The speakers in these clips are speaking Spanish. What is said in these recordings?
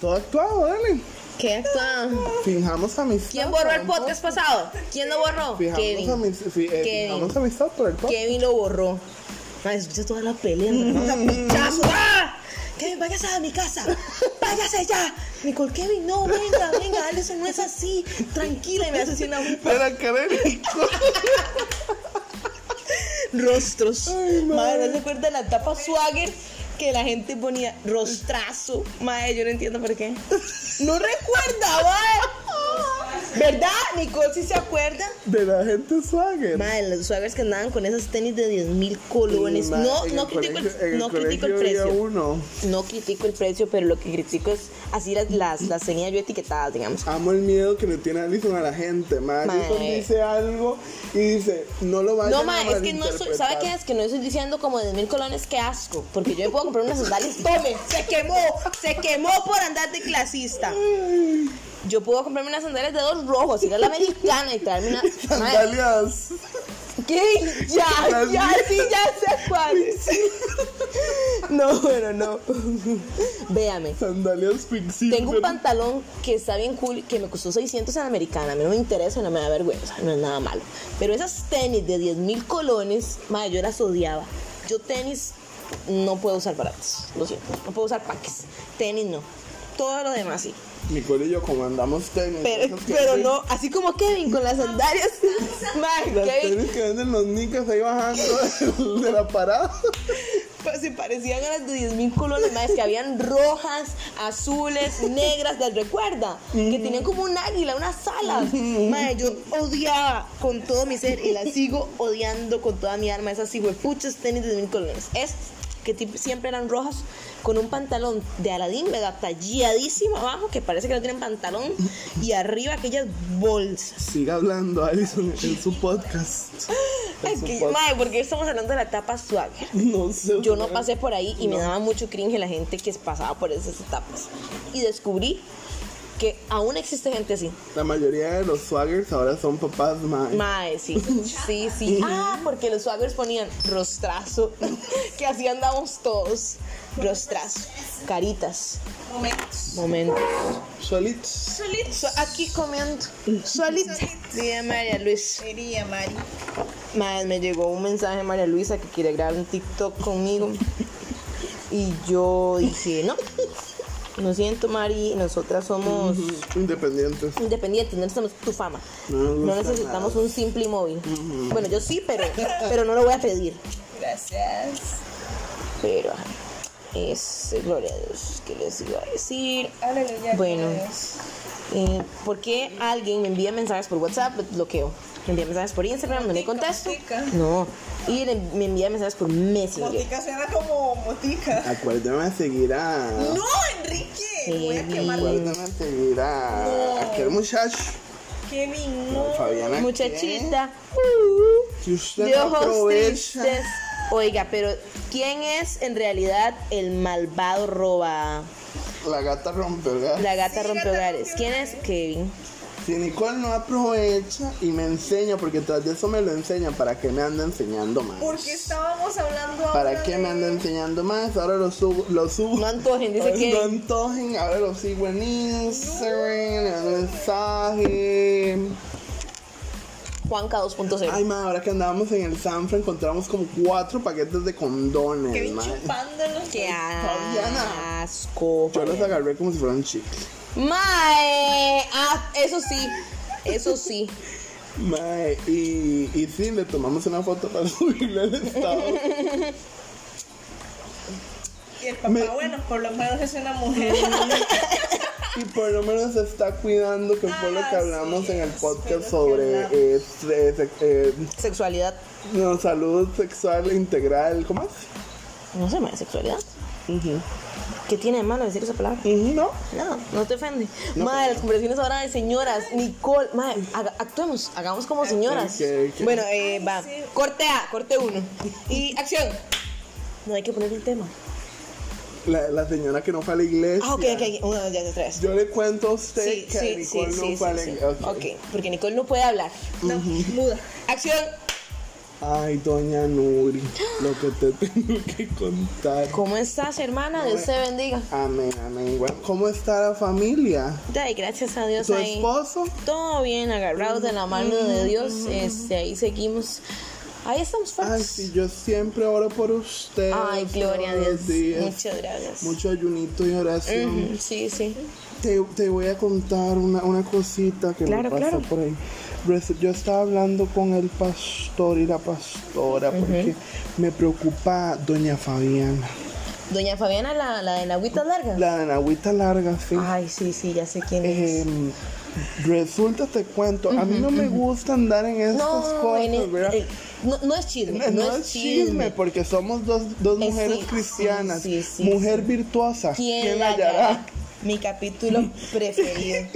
Todo actuado, dale. ¿Qué actúa? Fijamos amistad. ¿Quién borró el podcast pasado? ¿Quién lo borró? Fijamos, Kevin. fi- eh, Kevin. fijamos amistad por el podcast. Kevin lo borró. Ay, escucha toda la pelea. a. ¡Ah! Kevin, váyase a mi casa. Váyase ya. Nicole, Kevin, no, venga, venga, dale, eso no es así. Tranquila, y me hace así una jupa. Era Karelico. Rostros. Ay, madre, madre. ¿no se acuerda de la tapa swagger? Que la gente ponía rostrazo. Madre, yo no entiendo por qué. No recuerda, madre. ¿Verdad? Nicole, ¿sí se acuerda? De la gente swagger. Madre, los swaggers que andaban con esas tenis de 10 mil colones. No, no el critico, colegio- el, no critico el precio. uno. No critico el precio, pero lo que critico es así las, las, las tenía yo etiquetadas, digamos. Amo el miedo que le tiene Alison a la gente. Ma, Mae. Alison dice algo y dice, no lo vayan No, a ma, es que no estoy, ¿sabe qué es? Que no estoy diciendo como 10 mil colones, qué asco. Porque yo me puedo comprar unas sandalias. Tome, se quemó, se quemó por andar de clasista. Yo puedo comprarme unas sandalias de dos rojos, ir a la americana y traerme una. Mae, Sandalias. ¿Qué? Ya, Las ya, mías. sí, ya sé cuál. No, bueno, no. Véame. Sandalias Pixie. Tengo un pantalón que está bien cool, que me costó 600 en Americana. A mí no me interesa, no me da vergüenza, no es nada malo. Pero esas tenis de 10 mil colones, madre, yo las odiaba. Yo tenis no puedo usar baratos, lo siento. No puedo usar paques. Tenis no. Todo lo demás sí. Nicole y yo como andamos tenis. Pero, venden- no, así como Kevin con las sandalias. Madre, Las Kevin tenis que venden los nicas ahí bajando de la parada. pues, se parecían a las de 10 mil colones, madre, que habían rojas, azules, negras, ¿las recuerda? Que tenían como un águila, unas alas. Madre, yo odiaba con todo mi ser y las sigo odiando con toda mi alma esas huepuchas tenis de 10 mil colones. Es que siempre eran rojas con un pantalón de Aladín, ¿verdad? Talladísimo abajo, que parece que no tienen pantalón, y arriba aquellas bolsas. Siga hablando Alison en su podcast. En su podcast. madre, porque estamos hablando de la tapa swagger. No sé. Yo no pasé por ahí y me daba mucho cringe la gente que pasaba por esas etapas. Y descubrí que aún existe gente así. La mayoría de los swaggers ahora son papás, mae. Mae, sí. Sí, sí. Ah, porque los swaggers ponían rostrazo. Que así andamos todos. Rostrazo. Caritas. Momentos. Momentos. Solitos. Solitos. So- aquí comiendo. Solita. Dice María Luis. Sería Mari. Mae, me llegó un mensaje de María Luisa que quiere grabar un TikTok conmigo. Y yo dije, no. Lo siento, Mari. Nosotras somos Independientes. independientes, no necesitamos tu fama. No necesitamos un simple móvil. Bueno, yo sí, pero, pero no lo voy a pedir. Gracias. Pero ajá, es gloria a Dios que les iba a decir. Aleluya. Bueno. Eh, ¿Por qué alguien me envía mensajes por WhatsApp? Lo bloqueo. Me envía mensajes por Instagram, no le contesto. motica. No. Y le- me envía mensajes por Messenger. Motica suena como motica. Acuérdame de seguir a. No, Enrique. Voy a quemar. Acuérdame de seguir a. No. aquel muchacho. Kevin, no. Fabiana. Muchachita. ¿qué? Si usted De no ojos aprovecha. tristes. Oiga, pero ¿quién es en realidad el malvado roba? La gata rompe, ¿verdad? La gata Sí, rompe hogares. ¿Quién es Kevin? Si Nicole no aprovecha y me enseña, porque tras de eso me lo enseña, ¿para qué me anda enseñando más? Porque estábamos hablando ahora ¿Para qué me anda enseñando más? Ahora lo subo. Lo subo. No antojen, dice Ay, No Kevin. antojen, ahora lo sigo en Instagram, le mando mensaje. Juanca 2.0. Ay, ma, ahora que andábamos en el Sanfra encontramos como cuatro paquetes de condones, Kevin ma. chupándolos. Qué Fabiana. asco. Yo los agarré como si fueran chicles. Mae. Ah, eso sí. Eso sí. Mae, y, y sí, le tomamos una foto para subirle al estado. El papá, Me- bueno, por lo menos es una mujer. Y por lo menos se está cuidando, que fue lo que Ah, hablamos sí, en el podcast sobre eh, eh, se- eh, Sexualidad. no, salud sexual integral. ¿Cómo es? No sé, sexualidad. ¿Qué tiene de malo decir esa palabra? ¿No? No, no te ofende. No, Madre, pero- las conversaciones ahora de señoras. Nicole, madre, haga- actuemos, hagamos como señoras. Bueno, eh, va. sí. Corte A, corte 1. Y acción. No hay que poner el tema. La, la señora que no fue a la iglesia. Ah, ok, ok. Uno, dos, tres. Yo le cuento a usted Sí, que sí, Nicole sí, no fue a la iglesia. Ok, porque Nicole no puede hablar. No, muda. Acción. Ay, doña Nuri, lo que te tengo que contar. ¿Cómo estás, hermana? Dios te bendiga. Amén, amén. Bueno, ¿cómo está la familia? Ay, gracias a Dios ¿Tu ahí. esposo? Todo bien, agarrados de la mano de Dios. Este, ahí seguimos. Ahí estamos Ay, fuertes. sí, yo siempre oro por usted. Ay, gloria a Dios. días. Muchas gracias. Mucho ayunito y oración. Sí, sí. Te, te voy a contar una, una cosita que Claro, me pasó claro. por ahí. Yo estaba hablando con el pastor y la pastora porque me preocupa doña Fabiana. Doña Fabiana, la, la de la agüita larga. La de la agüita larga, sí. Ay, sí, sí, ya sé quién es. Resulta, te cuento, a mí no me gusta andar en estas no, cosas, en el- ¿verdad? eh, no, no es chisme. No, es chisme, porque somos dos, dos Eh, mujeres sí, cristianas. sí, sí, sí, Mujer virtuosa. ¿Quién la hallará? Mi capítulo preferido.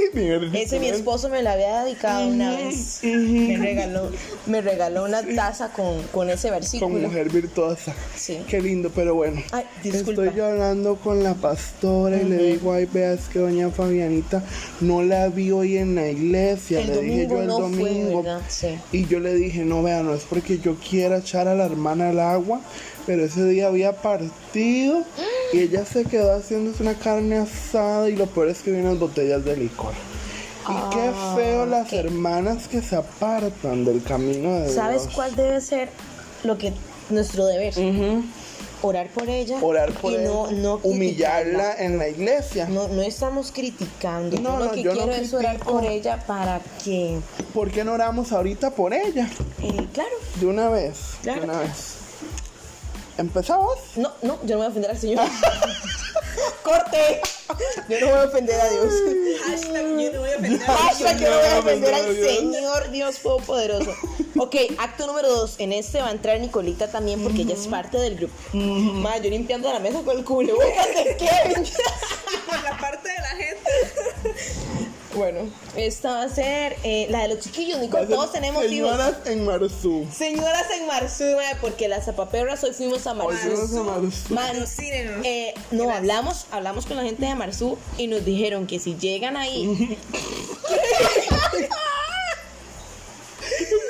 Ese mi esposo me lo había dedicado una vez. Me regaló, me regaló una taza con, con ese versículo. Con mujer virtuosa. Sí. Qué lindo, pero bueno. Ay. Estoy yo hablando con la pastora y le digo, ay, veas que doña Fabianita no la vi hoy en la iglesia. El le dije yo el no fue, domingo. ¿verdad? Sí. Y yo le dije, no, vea, no es porque yo quiera echar a la hermana al agua, pero ese día había partido y ella se quedó haciéndose una carne asada y lo peor es que vienen botellas de licor. Y qué Ah, feo las hermanas que se apartan del camino de ¿Sabes Dios. cuál debe ser lo que nuestro deber? Orar por ella. Orar por y él, no, no humillarla en la iglesia. No, no estamos criticando. No, yo lo que yo quiero es orar por ella para que, ¿Por qué no oramos ahorita por ella? eh, claro, De una vez. Claro. De una vez. ¿Empezamos? no, no, yo no voy a ofender al Señor. ¡Corte! Yo no voy a ofender a Dios. Hashtag yo no voy a ofender. Hashtag yo no voy a ofender al Dios. Señor Dios Todopoderoso. Ok, acto número dos. En este va a entrar Nicolita también porque ella es parte del grupo. Ma, yo limpiando la mesa con el cubrebocas de Kevin. Por la parte de la gente. Bueno, esta va a ser eh, la de los chiquillos, Nicole. Todos tenemos hijos. Señoras en Marzú. Señoras en Marzú, mae, porque las zapaperras hoy fuimos a Hoy Marzú. fuimos a Marzú. Man, Patrocínenos. eh, no, hablamos, hablamos con la gente de Marzú y nos dijeron que si llegan ahí,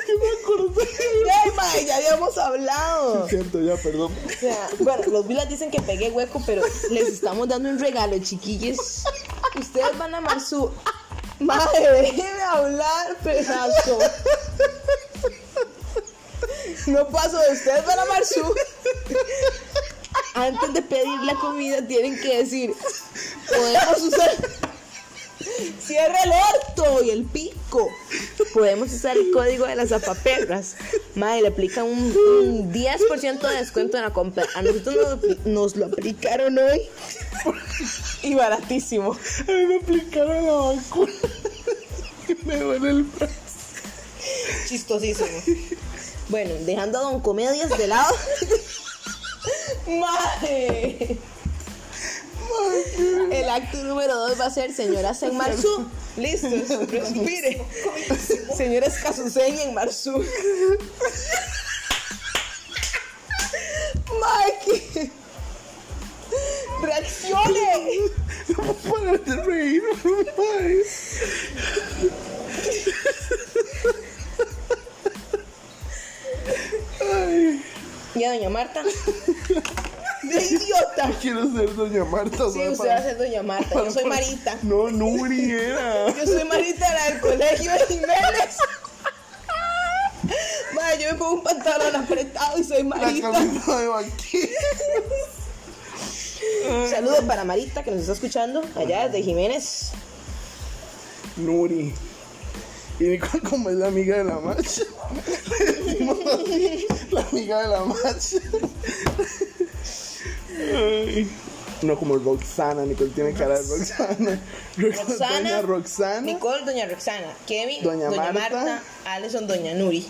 ¿Qué me acordé? Ay, mae, ya habíamos hablado. Siento ya, perdón. O sea, bueno, los vilas dicen que pegué hueco, pero les estamos dando un regalo, chiquillos. Ustedes van a Marzú. Madre, déjeme hablar, pedazo. No paso de ustedes van a Marzú. Antes de pedir la comida tienen que decir, podemos usar... Cierra el orto y el pico. Podemos usar el código de las zapaperras. Madre, le aplican un, un 10% de descuento en la compra. A nosotros nos, nos lo aplicaron hoy. Y baratísimo. A mí me aplicaron la vacuna. me duele el brazo. Chistosísimo. Bueno, dejando a Don Comedias de lado. Madre. El acto número 2 va a ser Señoras en Marzú. Listos, respire. Señoras Casuseña en Marzú. Mike. Reaccione. No puedo parar de reír. Ay. Ay, Ya, doña Marta. ¡De idiota! quiero ser doña Marta. Sí, usted va a ser doña Marta. Yo soy Marita. No, Nuri era. Yo soy Marita, la del colegio de Jiménez. Madre, yo me pongo un pantalón apretado y soy La Marita. camisa de vaquero. Saludos para Marita que nos está escuchando allá desde Jiménez. Nuri. Y Nicole, como es la amiga de la marcha, la amiga de la marcha. No como Roxana, Nicole tiene cara de Roxana. Roxana. Doña Roxana. Nicole, doña Roxana. Kevin, Doña doña, Marta. Marta. Alison, doña Nuri.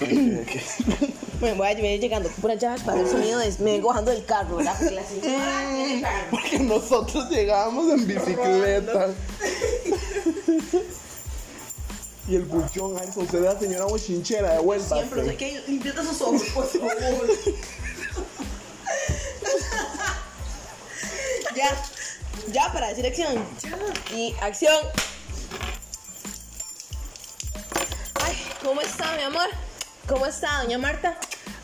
Ok, ok. Bueno, voy a venir llegando por allá para el sonido de... Me vengo bajando del carro, ¿verdad? Porque la señora. Porque nosotros llegábamos en bicicleta. Y el buchón, ay, usted es la señora bochinchera de vuelta. Siempre, sea, que limpiate esos ojos, por favor. ya, ya, para decir acción. Y acción. Ay, ¿cómo está, mi amor? ¿Cómo está, doña Marta?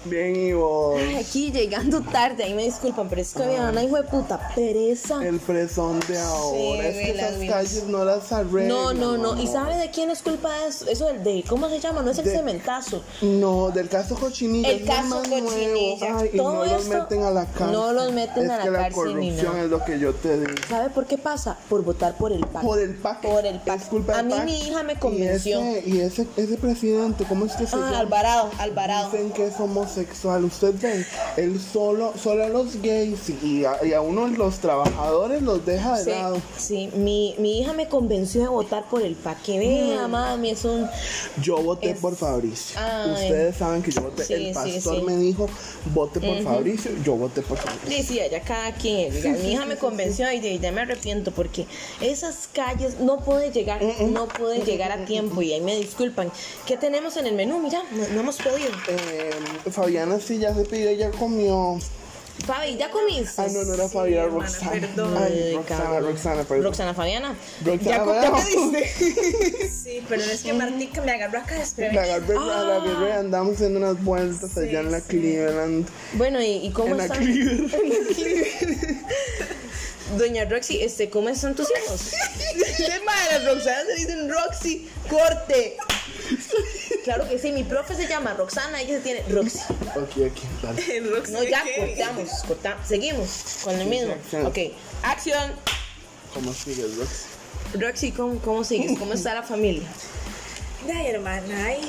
Bien, y vos. Ay, aquí llegando tarde, ahí me disculpan, pero es que había una hijo de puta pereza. El presón de ahora. es que esas mismas. calles no las arreglan. No, no, no. ¿Y sabe de quién es culpa de eso? Eso del de, ¿cómo se llama? No es el De- cementazo. No, del caso Cochinilla. El caso. Cochinilla. Ay, y no los esto meten a la cárcel. no los meten es a la que la cárcel ni corrupción es lo que yo te digo. ¿Sabe por qué pasa? Por votar por el PAC. Por el PAC. Por el PAC. Es culpa A mí PAC. mi hija me convenció. Y ese, y ese, ese presidente, ¿cómo es que se Ah, llama? Alvarado, Alvarado. Dicen que es homosexual. Usted ve, él solo, solo a los gays y a, y a uno los trabajadores los deja de Sí, lado. sí, mi, mi hija me convenció de votar por el PAC. Que Mm. vea, mami, es un... Yo voté Es- por Fabricio. Ay. Ustedes saben que yo voté. Sí, el pastor sí. me dijo, vote por Fabricio. Yo voté por Fabricio. Sí, sí, allá cada quien. Mi hija me convenció y de- ya me arrepiento porque esas calles no pueden llegar, no pueden llegar a tiempo y ahí me disculpan. ¿Qué tenemos en el menú? Mira, no, no hemos pedido. Eh, Fabiana sí ya se pidió, ya comió. Fabi, ¿ya comiste? Ah, no, no era Fabiana, hermana, Roxana. perdón. Ay, Roxana. Roxana, perdón. Roxana Fabiana. Roxana, ¿Ya, ya pediste? Sí, pero es que Martica me agarró acá La desprevenida. agarré a la bebé, andamos haciendo unas vueltas allá en la Cleveland. Bueno, ¿y, y cómo En la están? Cleveland. Doña Roxy, este, ¿cómo están tus hijos? De Roxana se dicen Roxy, corte. Claro que sí, mi profe se llama Roxana, ella se tiene Roxy. Ok. El Roxy No, ya ¿qué? cortamos, cortamos. Seguimos con el mismo. acción. Ok, acción. ¿Cómo sigues, Rox? Roxy, ¿cómo, cómo sigues? ¿Cómo está la familia? Ay, hermana, ay,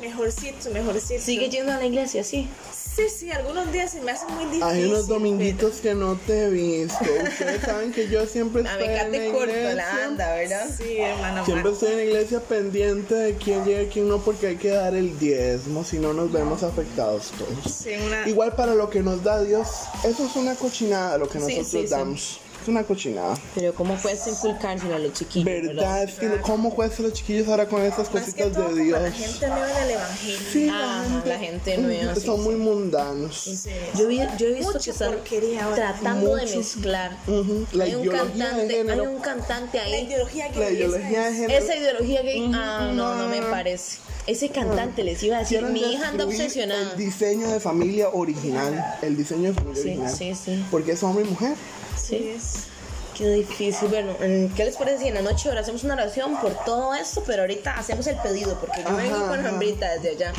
mejorcito, mejorcito. ¿Sigue yendo a la iglesia, sí? Sí, sí, algunos días se me hace muy difícil. Hay unos dominguitos que no te he visto. Ustedes saben que yo siempre estoy en la te corto la iglesia. anda, ¿verdad? Sí, hermana. Siempre estoy en la iglesia pendiente de quién llega y quién no, porque hay que dar el diezmo, si no nos vemos afectados todos. Sí, una... Igual para lo que nos da Dios, eso es una cochinada lo que nosotros sí, sí. damos. Es una cochinada. Pero ¿cómo puedes inculcárselo a los chiquillos? ¿Verdad? Es que cómo cuestan los chiquillos ahora con estas Más que cositas todo de como Dios. la gente nueva del evangelio. Sí, Ajá, la gente nueva, sí, Son sí. muy mundanos. Sí. Yo, vi- yo he visto Mucha que están porquería ahora. tratando de Mucho. mezclar. Ujú, La hay un ideología de cantante, género. hay un cantante La ahí. ideología que La ideología de género. Esa ideología gay, ah, no, no me no. parece. Ese cantante les iba a decir, Quieren mi hija anda obsesionada. El diseño de familia original. El diseño de familia Sí, original. sí, sí. Porque es hombre y mujer. Sí, es. qué difícil. Bueno, ¿qué les parece si en la noche ahora hacemos una oración por todo esto? Pero ahorita hacemos el pedido porque yo Ajá, vengo con hambrita desde allá.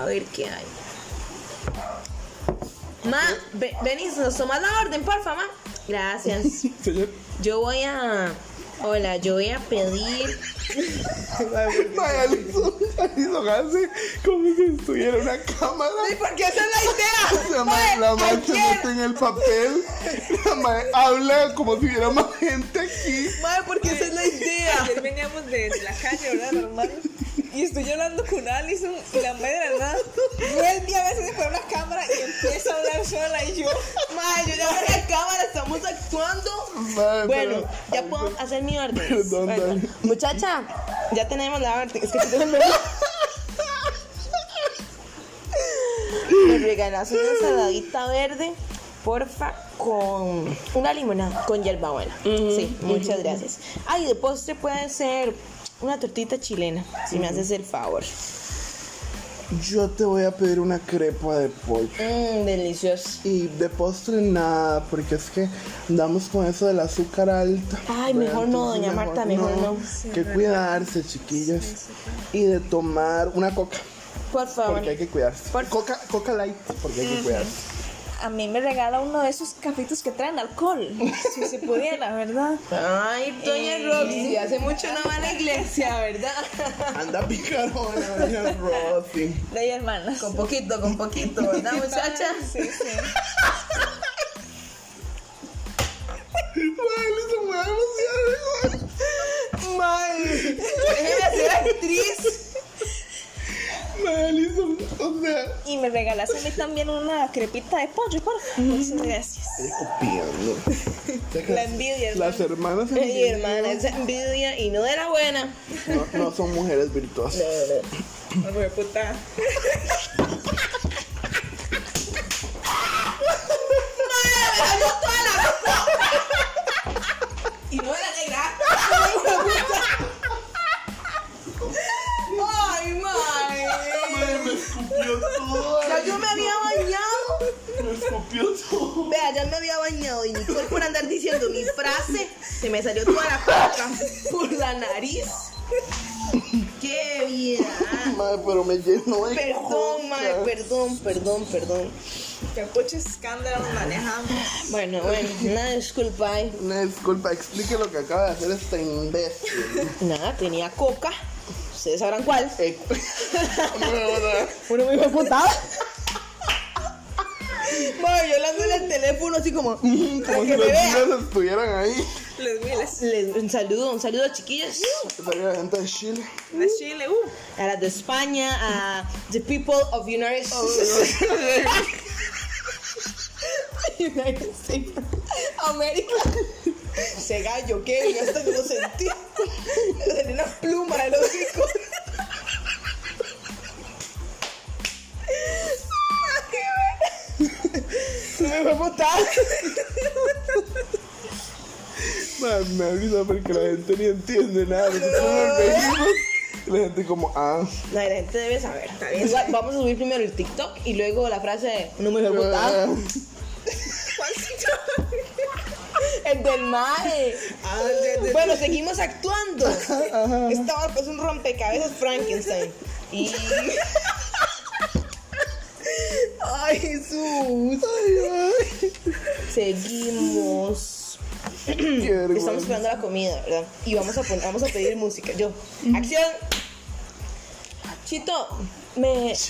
A ver qué hay. Ma, ve- venís, nos tomas la orden, porfa, ma. Gracias. Yo voy a. Hola, yo voy a pedir. Vaya, Alison, hace como si estuviera en una cámara. porque esa es la idea. La madre, la madre se mete en el papel. La madre habla como si hubiera más gente aquí. Madre, porque esa es la idea. Ayer veníamos de, de la calle, ¿verdad, normal? Y estoy hablando con Alison y la madre de la nada vuelve a veces por una cámara y empieza a hablar sola y yo. Madre, yo ya veo la cámara, estamos actuando. Madre, Bueno, pero- ya puedo hacer mi orden. Perdón, Bueno, dale. muchacha, ya tenemos la orden. Es que si me Me regalas una ensaladita verde, porfa, con una limonada, con hierbabuena. Sí, muchas gracias. Ay, de postre puede ser una tortita chilena, si me haces el favor. Yo te voy a pedir una crepa de pollo. Mmm, delicioso. Y de postre nada, porque es que andamos con eso del azúcar alta. Ay, mejor no, doña Marta, mejor no. que cuidarse, chiquillos. Y de tomar una coca, Por favor. porque hay que cuidarse. Por- Coca, coca light, porque hay que cuidarse. A mí me regala uno de esos cafitos que traen alcohol. Si se pudiera, ¿verdad? Ay, doña Eh. Roxy, hace mucho no va a la iglesia, ¿verdad? Anda picarona, doña Rosy. De ahí, hermanas. Con poquito, con poquito, ¿verdad, muchacha? Sí, sí. Madre, se me va a emocionar. Madre, déjeme ser actriz. Madre, o sea, Y me regalas a mí también una crepita de pollo, por favor. Muchas gracias. estoy copiando. La envidia, Las hermanas Ay, envidiosas hermana, esa envidia y no de la buena. no, no son mujeres virtuosas. Hijo de puta. La nariz. Qué bien. Madre, pero me llenó de Perdón, madre, perdón, perdón, perdón. Que pucho escándalo manejando. Bueno, bueno, una disculpa. Una disculpa, explique lo que acaba de hacer este imbécil. Nada, tenía coca. Ustedes sabrán cuál. Eh, Uno me dijo putada. Madre, yo hablando en el teléfono así como, Como para si que los me niños estuvieran ahí. Los miles. Les- un saludo, un saludo chiquillos. Salió la gente de Chile. De Chile, uh. A las de España, a the people of United States. United States. América. Ese gallo, ¿qué? Yo hasta que lo sentí. Tenía una pluma en el hocico. No me fue botar. Man, me avisa porque la gente ni entiende nada. Nosotros nos reímos. y La gente como, ah. La gente debe saber. Igual, vamos a subir primero el TikTok y luego la frase no me fue botar. El del mae. Ah, de- Bueno, seguimos actuando. Esta barca es un rompecabezas Frankenstein. Y. Ay, Jesús. Seguimos. Estamos esperando la comida, ¿verdad? Y vamos a, poner, vamos a pedir música. Yo. ¡Acción! Chito, me.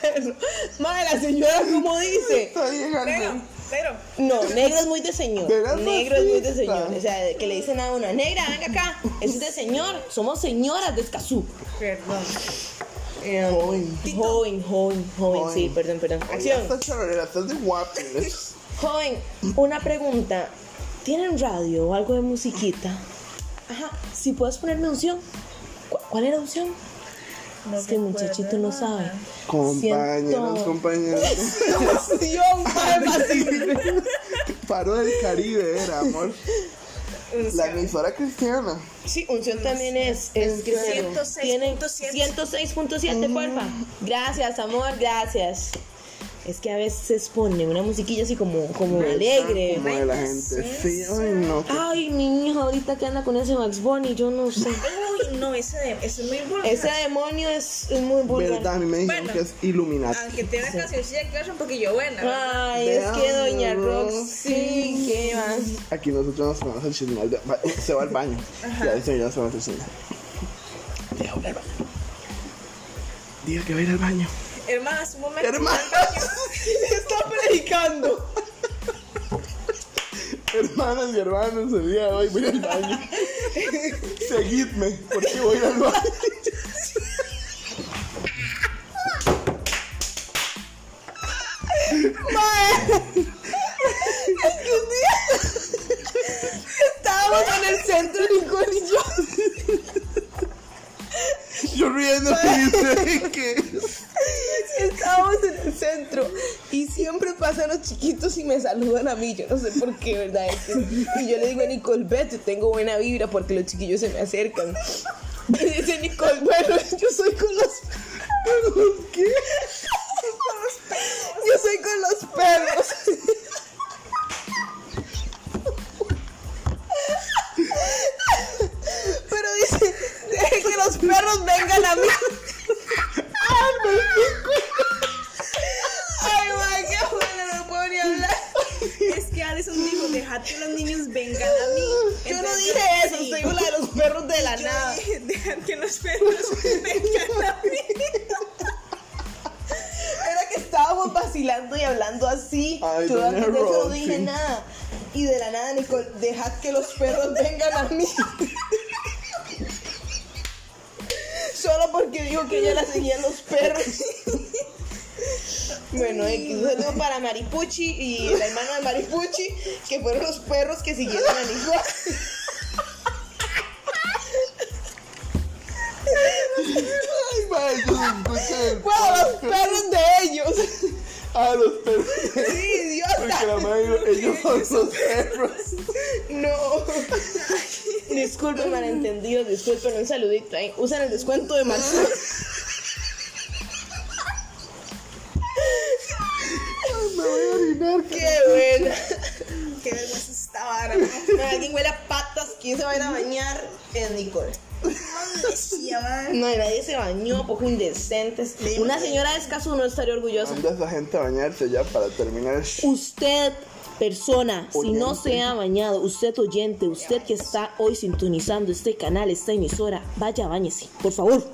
Madre, la señora, ¿cómo dice? Está llegando. Pero, pero, No, negro es muy de señor. ¿Verdad, Negro es muy de racista? señor. O sea, que le dicen a una negra, venga acá. Eso es de señor. Somos señoras de Escazú. perdón. Eh, Joven. Joven, joven, joven. Sí, Joven. perdón, perdón. Acción. Esta charolera, estás de guapines. Joven, una pregunta. ¿Tienen radio o algo de musiquita? Ajá, si puedes ponerme unción. ¿Cu- ¿Cuál era unción? este muchachito no sabe. Compañeros, Siento- compañeros. Unción, fácil. Paro del Caribe era, amor. La emisora cristiana. Sí, unción también es, es. Tiene 106.7. 106.7, porfa. Gracias, amor, gracias. Es que a veces pone una musiquilla así como, como alegre. Como de la gente. Sí, ay, no. Ay, mi hija ahorita que anda con ese Max Bunny, yo no sé. Uy, no, ese, de, ese es muy vulgar. Ese demonio es, es muy vulgar. Verdad, a mí me dijeron Bueno. que es Illuminati. Aunque tiene una cancioncilla que es un poquillo buena. ¿verdad? Ay, es que doña Roxy, ¿qué más? Aquí nosotros nos vamos al chisme. Va- Se va al baño. Ya dice ya se va al chisme. Diga, voy al baño. Diga que va a ir al baño. Hermanas, un momento. Hermana. Está predicando. Hermanas y hermanos, el día de hoy voy al baño. Seguidme, porque voy al baño. Me saludan a mí. Yo no sé por qué, ¿verdad? Es que- y yo le digo a Nicole, vete, tengo buena vibra porque los chiquillos se me acercan. Y dice Nicole, bueno, yo soy con los. ¿Qué? Yo soy con los perros. Que los niños vengan a mí. Yo no dije eso, sí. soy una de los perros de la Yo nada. dije, dejad que los perros vengan a mí. Era que estábamos vacilando y hablando así. Ay, Yo antes de eso no dije nada. Y de la nada, Nicole, dejad que los perros vengan a mí. Solo porque dijo que ella la seguían los perros. Bueno, X, un saludo para Maripuchi y el hermano de Maripuchi, que fueron los perros que siguieron a Nicole. Ay, madre, yo el Bueno, los perros de ellos. Ah, los perros. Sí, idiota. Porque la madre ellos son los perros. No. Disculpen, malentendidos, disculpen, un saludito ahí. Usan el descuento de Marzal. ¿Quién se va a ir a bañar? Es Nicole. No, y nadie se bañó, poco indecentes. Una señora de escaso no estaría orgullosa. Manda a esa gente a bañarse ya para terminar Usted, persona, si no se ha bañado, usted oyente, usted que está hoy sintonizando este canal, esta emisora, vaya, bañese, por favor.